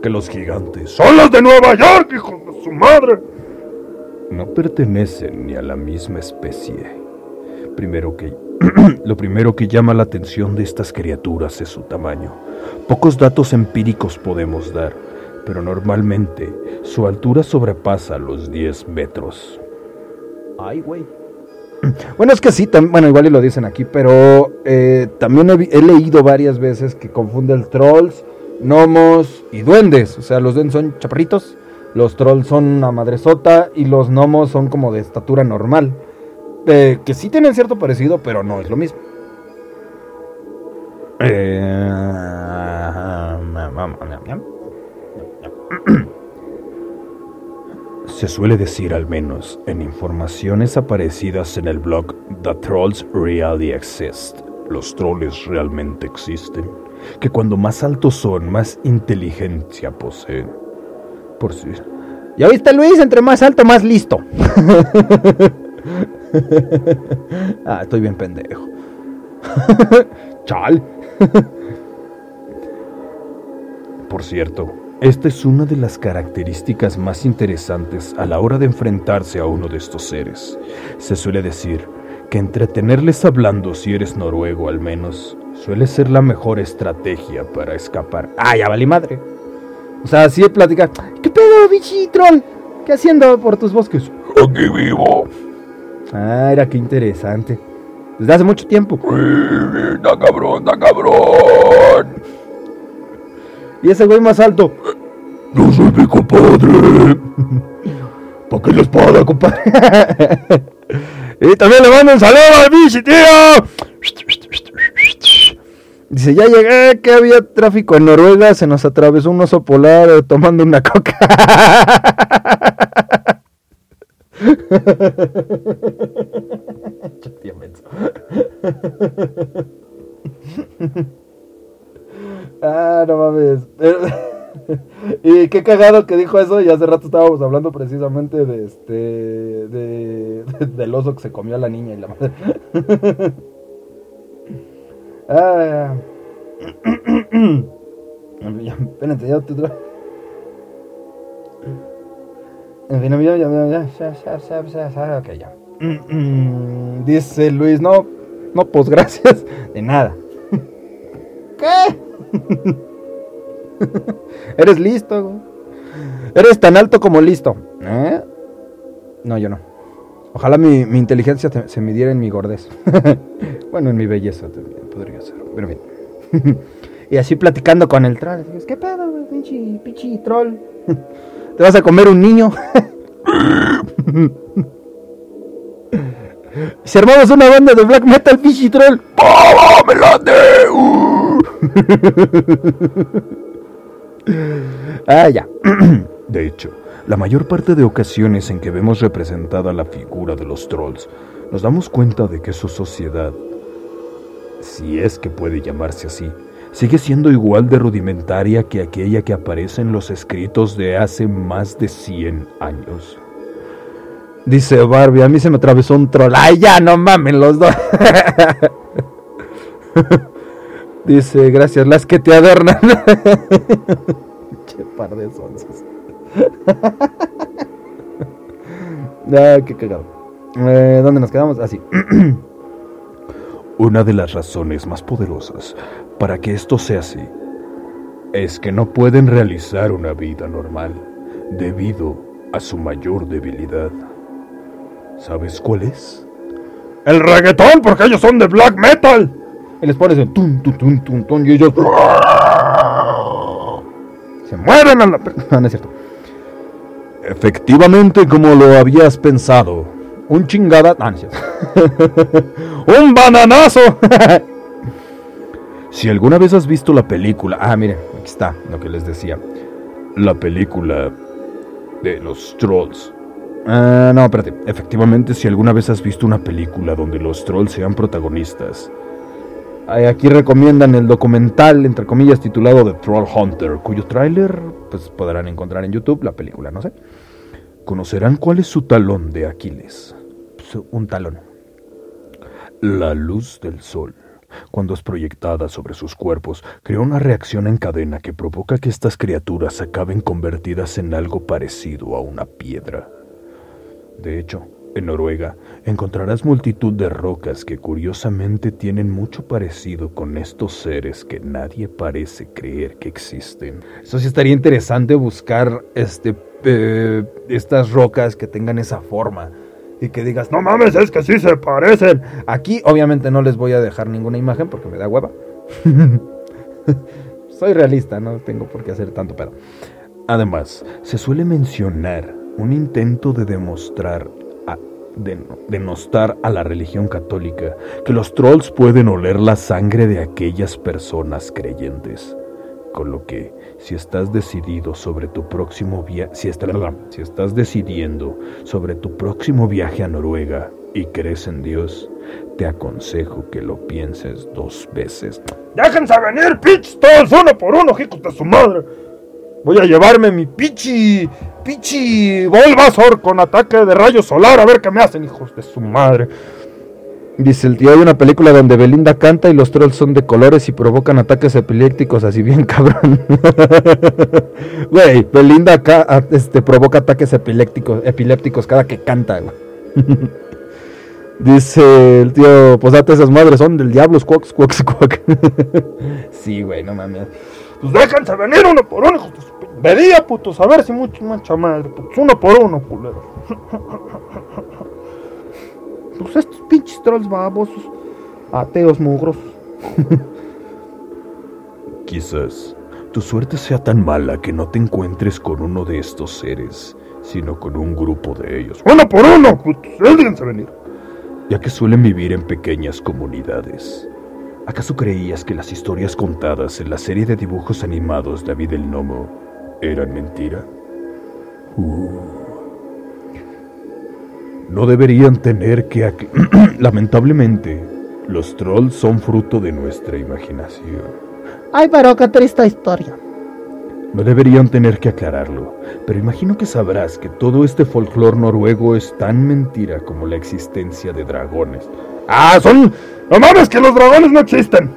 Que los gigantes son los de Nueva York, hijos de su madre. No pertenecen ni a la misma especie. Primero que lo primero que llama la atención de estas criaturas es su tamaño. Pocos datos empíricos podemos dar, pero normalmente su altura sobrepasa los 10 metros. Ay, güey. Bueno, es que sí, bueno, igual y lo dicen aquí, pero eh, también he, he leído varias veces que confunden trolls, gnomos y duendes. O sea, los duendes son chaparritos, los trolls son una madresota y los gnomos son como de estatura normal. Que sí tienen cierto parecido, pero no es lo mismo. Eh, Se suele decir al menos en informaciones aparecidas en el blog The Trolls Really Exist, los troles realmente existen, que cuando más altos son, más inteligencia poseen. Por si... ¿Ya viste, Luis? Entre más alto, más listo. ah, estoy bien pendejo. Chal. Por cierto, esta es una de las características más interesantes a la hora de enfrentarse a uno de estos seres. Se suele decir que entretenerles hablando, si eres noruego al menos, suele ser la mejor estrategia para escapar. Ah, ya valí madre. O sea, si platicar. ¿Qué pedo, bichitrón? ¿Qué haciendo por tus bosques? Aquí vivo. Ah, era qué interesante. Desde hace mucho tiempo. ¡Da cabrón, da cabrón! ¿Y ese güey más alto? Yo soy mi compadre. ¿Para qué la espada, compadre? y también le mando un saludo al bichi, tío. Dice, ya llegué, que había tráfico en Noruega, se nos atravesó un oso polar eh, tomando una coca. ah, no mames. y qué cagado que dijo eso. Y hace rato estábamos hablando precisamente de este. De, del oso que se comió a la niña y la madre. Ah. Espérate, ya te. En fin, ya, ya, ya, ya, ya, ya, ya, ok, ya. Dice Luis, no, no, pues gracias, de nada. ¿Qué? Eres listo, güey. Eres tan alto como listo. ¿Eh? No, yo no. Ojalá mi, mi inteligencia te, se midiera en mi gordez. bueno, en mi belleza también podría ser. Pero bien. y así platicando con el troll. dices, ¿Qué pedo, güey? Pinche, pinche troll. ¿Te vas a comer un niño? si armamos una banda de black metal, pinche troll. ¡Ah, me. Ah, ya. De hecho, la mayor parte de ocasiones en que vemos representada la figura de los trolls, nos damos cuenta de que su sociedad, si es que puede llamarse así, sigue siendo igual de rudimentaria que aquella que aparece en los escritos de hace más de 100 años. Dice Barbie, a mí se me atravesó un troll. Ay, ya, no mamen los dos. Dice, gracias, las que te adornan. che par de sonsos. ah, qué cagado. Eh, ¿Dónde nos quedamos? Así. Una de las razones más poderosas para que esto sea así es que no pueden realizar una vida normal debido a su mayor debilidad. ¿Sabes cuál es? ¡El reggaetón! Porque ellos son de black metal. y les pones el tun, tun, tun, tun, tun, y ellos se mueren a la... No, no es cierto. Efectivamente, como lo habías pensado. Un chingada... No. ¡Un bananazo! si alguna vez has visto la película, Ah, mire, aquí está lo que les decía. la película de los trolls. Ah, no, espérate. Efectivamente, si alguna vez has visto una película donde los trolls sean protagonistas, Ay, Aquí recomiendan el documental, entre comillas, titulado The Troll Hunter, cuyo tráiler Pues podrán encontrar en YouTube la película, no sé. conocerán cuál es su talón de Aquiles. Un talón. La luz del sol, cuando es proyectada sobre sus cuerpos, crea una reacción en cadena que provoca que estas criaturas acaben convertidas en algo parecido a una piedra. De hecho, en Noruega encontrarás multitud de rocas que curiosamente tienen mucho parecido con estos seres que nadie parece creer que existen. Eso sí estaría interesante buscar este, eh, estas rocas que tengan esa forma. Y que digas, no mames, es que sí se parecen. Aquí obviamente no les voy a dejar ninguna imagen porque me da hueva. Soy realista, no tengo por qué hacer tanto pedo. Además, se suele mencionar un intento de demostrar, de denostar a la religión católica que los trolls pueden oler la sangre de aquellas personas creyentes. Con lo que, si estás decidido sobre tu próximo viaje, si, está- si estás decidiendo sobre tu próximo viaje a Noruega y crees en Dios, te aconsejo que lo pienses dos veces. ¡Déjense venir, pitch! Todos uno por uno, hijos de su madre. Voy a llevarme mi pichi Pichi Bulbasaur con ataque de rayo solar. A ver qué me hacen, hijos de su madre. Dice el tío, hay una película donde Belinda canta y los trolls son de colores y provocan ataques epilépticos, así bien cabrón. Güey, Belinda acá este, provoca ataques epilépticos, epilépticos cada que canta. Dice el tío, pues date esas madres, son del diablo, squawk, squawk, squawk. sí, güey, no mames. Pues déjense venir uno por uno, su Vería, putos, a ver si mucho mancha madre, putos, uno por uno, culero. Pues estos pinches trolls babosos, ateos mugros. Quizás tu suerte sea tan mala que no te encuentres con uno de estos seres, sino con un grupo de ellos. Uno por uno, déjense venir ya que suelen vivir en pequeñas comunidades. ¿Acaso creías que las historias contadas en la serie de dibujos animados David el Nomo eran mentira? Uh. No deberían tener que... Lamentablemente, los trolls son fruto de nuestra imaginación. Ay, pero qué triste historia. No deberían tener que aclararlo, pero imagino que sabrás que todo este folclore noruego es tan mentira como la existencia de dragones. ¡Ah, son... ¡No mames, que los dragones no existen!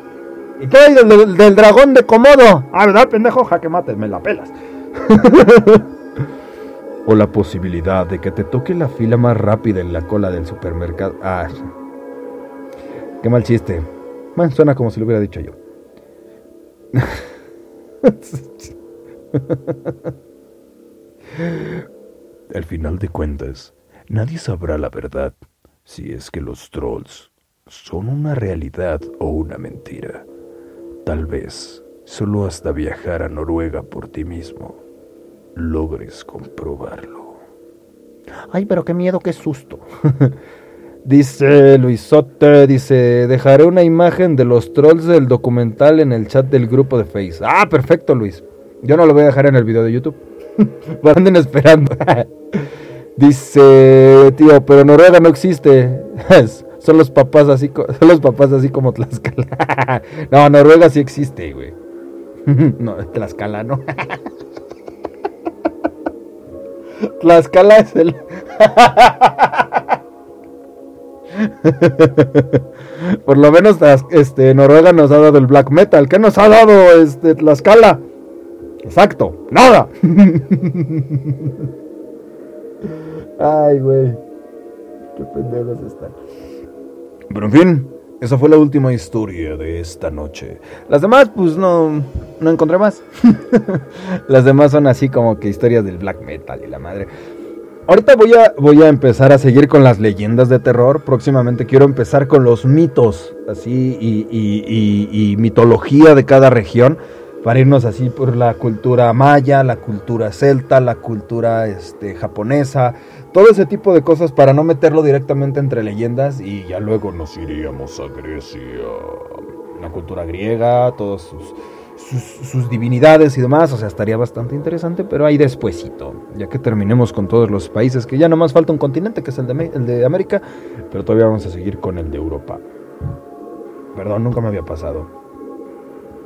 ¿Y qué hay del, dragón de Komodo? Ah, ¿verdad, pendejo? que mates, me la pelas. o la posibilidad de que te toque la fila más rápida en la cola del supermercado. Ah, qué mal chiste. Bueno, suena como si lo hubiera dicho yo. Al final de cuentas, nadie sabrá la verdad si es que los trolls son una realidad o una mentira. Tal vez solo hasta viajar a Noruega por ti mismo logres comprobarlo. Ay, pero qué miedo, qué susto. dice Luisote, dice, dejaré una imagen de los trolls del documental en el chat del grupo de Face. Ah, perfecto, Luis. Yo no lo voy a dejar en el video de YouTube. Anden esperando. Dice, tío, pero Noruega no existe. son los papás así, son los papás así como Tlaxcala. no, Noruega sí existe, güey. no, Tlaxcala no. Tlaxcala es el. Por lo menos este, Noruega nos ha dado el black metal. ¿Qué nos ha dado este, Tlaxcala? Exacto, nada. Ay, güey. Qué pendejos están. Pero en fin, esa fue la última historia de esta noche. Las demás, pues no, no encontré más. Las demás son así como que historias del black metal y la madre. Ahorita voy a, voy a empezar a seguir con las leyendas de terror. Próximamente quiero empezar con los mitos, así, y, y mitología de cada región para irnos así por la cultura maya, la cultura celta, la cultura este, japonesa, todo ese tipo de cosas para no meterlo directamente entre leyendas y ya luego nos iríamos a Grecia, la cultura griega, todas sus, sus, divinidades y demás, o sea, estaría bastante interesante, pero ahí despuesito, ya que terminemos con todos los países, que ya nomás falta un continente, que es el de, el de América, pero todavía vamos a seguir con el de Europa. Perdón, nunca me había pasado.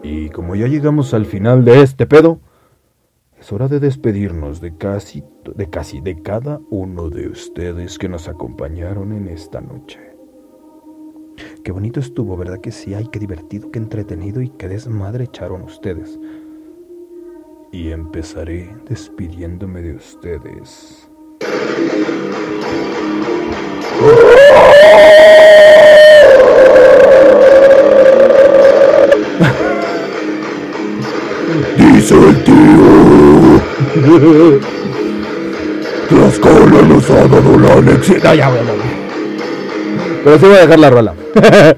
Y como ya llegamos al final de este pedo, es hora de despedirnos de casi, de casi de cada uno de ustedes que nos acompañaron en esta noche. Qué bonito estuvo, ¿verdad que sí? Ay, qué divertido, qué entretenido y qué desmadre echaron ustedes. Y empezaré despidiéndome de ustedes. Tlaxcala nos ha dado la lección. No, ya voy a Pero sí voy a dejar la rola.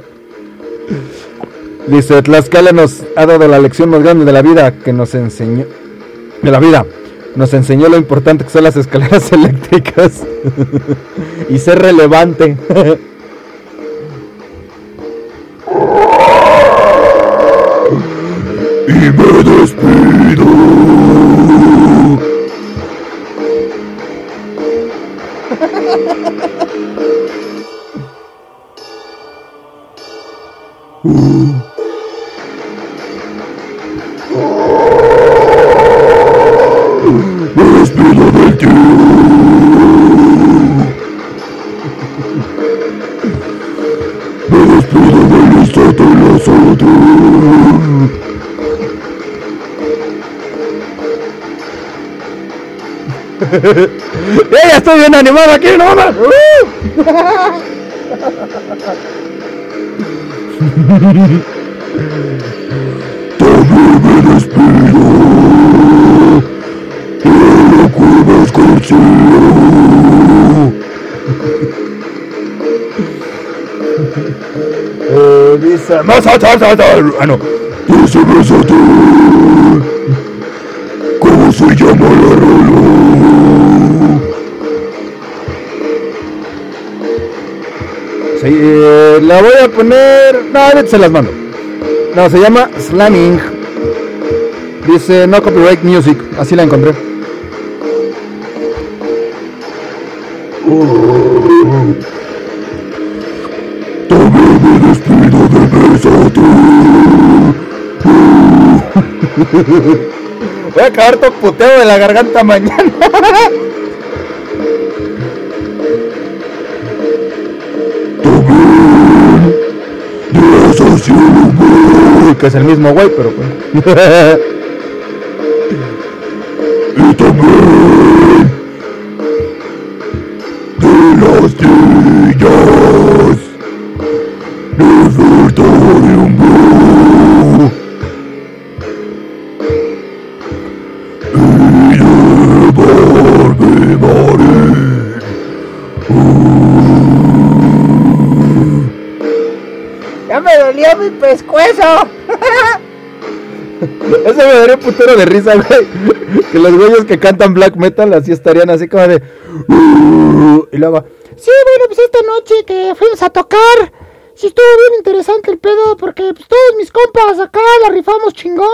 Dice, Tlaxcala nos ha dado la lección más grande de la vida que nos enseñó. De la vida. Nos enseñó lo importante que son las escaleras eléctricas. y ser relevante. ya estoy bien animado aquí, no mames! También me despido. Y es consigo. Eh, dice... ¡Más atrás, atrás! Ah, no. Dice Besate. ¿Cómo se llama la rola? Eh, la voy a poner... No, se las mando. No, se llama Slamming. Dice No Copyright Music. Así la encontré. Voy a acabar todo puteo de la garganta mañana. Que es el mismo güey, pero pues. putero de risa, güey. Que los güeyes que cantan black metal así estarían así como de. Y luego. Sí, bueno, pues esta noche que fuimos a tocar, sí estuvo bien interesante el pedo, porque pues, todos mis compas acá la rifamos chingón.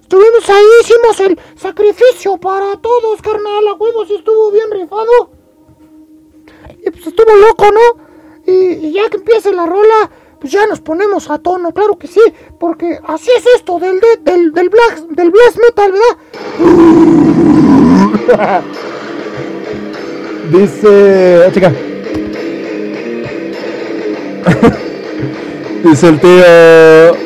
Estuvimos ahí, hicimos el sacrificio para todos, carnal, a huevos, y estuvo bien rifado. Y pues estuvo loco, ¿no? Y, y ya que empiece la rola, pues ya nos ponemos a tono, claro que sí, porque así es esto del, de- del, del, black, del black metal, ¿verdad? Dice. ah, chica. Dice el tío.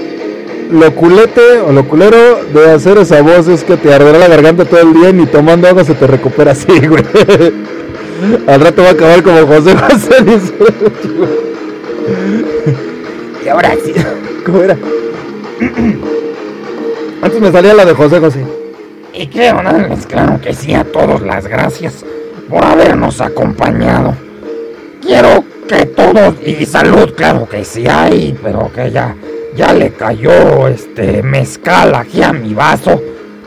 Lo culete o lo culero de hacer esa voz es que te arderá la garganta todo el día ni tomando agua se te recupera así, güey. Al rato va a acabar como José José. Dice. Ahora sí. ¿Cómo era? Antes me salía la de José José. Y quiero darles claro que sí a todos las gracias por habernos acompañado. Quiero que todos, y salud, claro que sí hay, pero que ya, ya le cayó este mezcal aquí a mi vaso.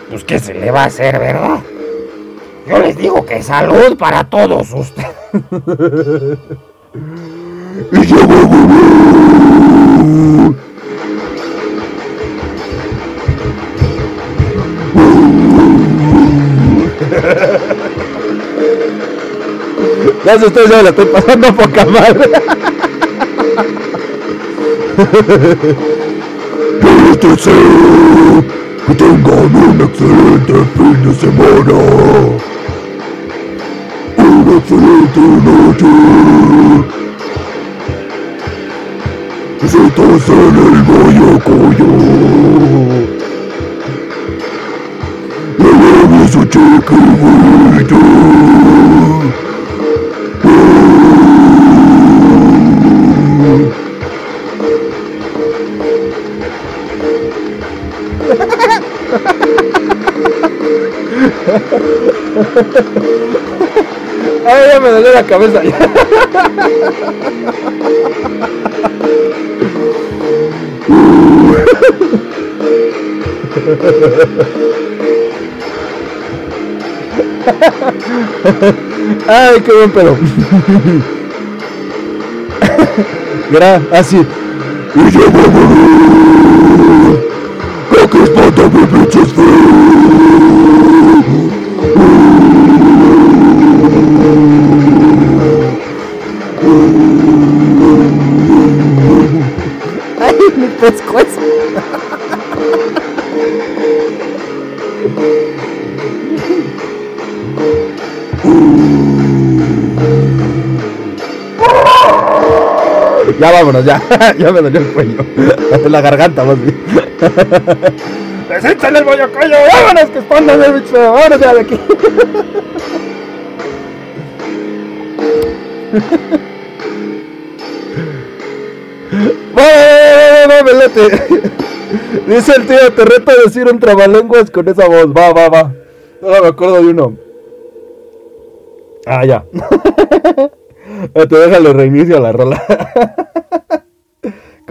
Pues qué se le va a hacer, ¿verdad? Yo les digo que salud para todos ustedes. Gracias a ustedes, ya la estoy pasando poca madre. Deseo que tengan un excelente fin de semana. Una excelente noche. Besitos en el Guayacoyo. Le leve su chiquihuito. Ay, ya me dolió la cabeza. Ay, qué buen pedo. Gra, así. Vámonos, ya. Ya me dolió el cuello. La garganta, más bien. ¡Deséchale el bollo cuello! ¡Vámonos, que espantan el bicho! ¡Vámonos ya de aquí! ¡Va, velete! Dice el tío, te reto a decir un trabalenguas con esa voz. Va, va, va. Ahora me acuerdo de uno. Ah, ya. te déjalo reinicio la rola.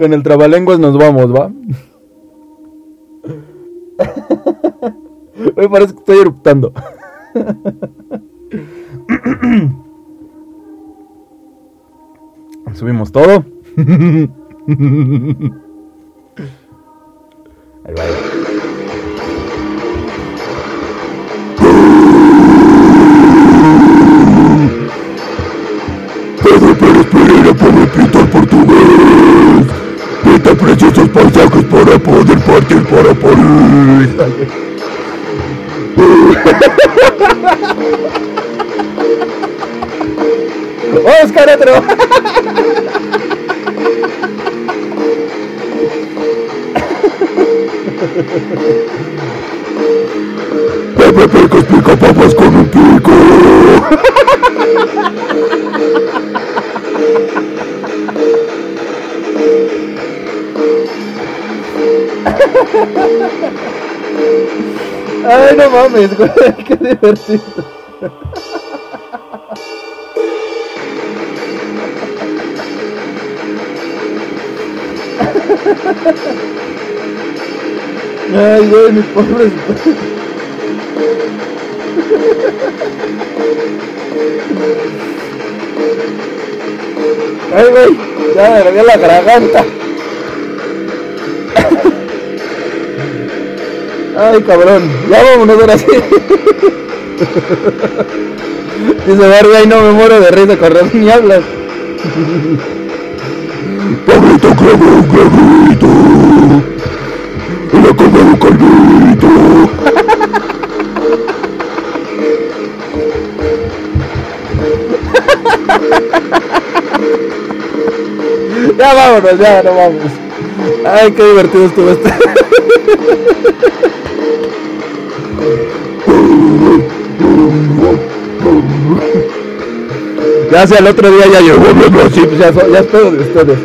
Con el trabalenguas nos vamos, ¿va? Me parece que estoy eruptando. Subimos todo. Ahí va, ahí va. Para poder partir para París. ¡Oscar otro! Pepe Pecos pica papas con un pico. Ay, no mames, güey, qué divertido. Ay, güey, mi pobre. Ay, güey, ya me la garganta. Ay, cabrón, ya vámonos ahora sí. Dice Barbie, ay, no me muero de risa con razón ni hablas. Pablito clavó un clavito. Y un calvito. Ya vámonos, ya, no vamos. Ay, qué divertido estuvo este. Ya sea el otro día ya llegó, sí, ya, ya es pedo de ustedes.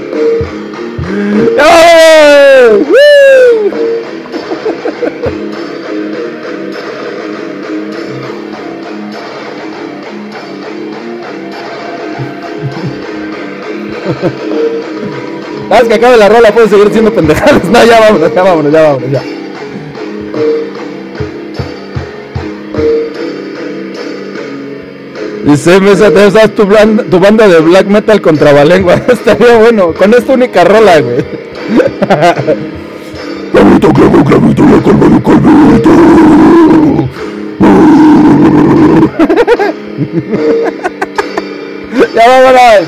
Sabes que acabe la rola, puedes seguir siendo pendejadas. No, ya vámonos, ya vámonos, ya vámonos, ya. Dice, Mesa, estás tu, blan- tu banda de black metal con trabalengua. Estaría bueno, con esta única rola, güey. Clavito clavó un clavito. Un calvito. Ya vámonos.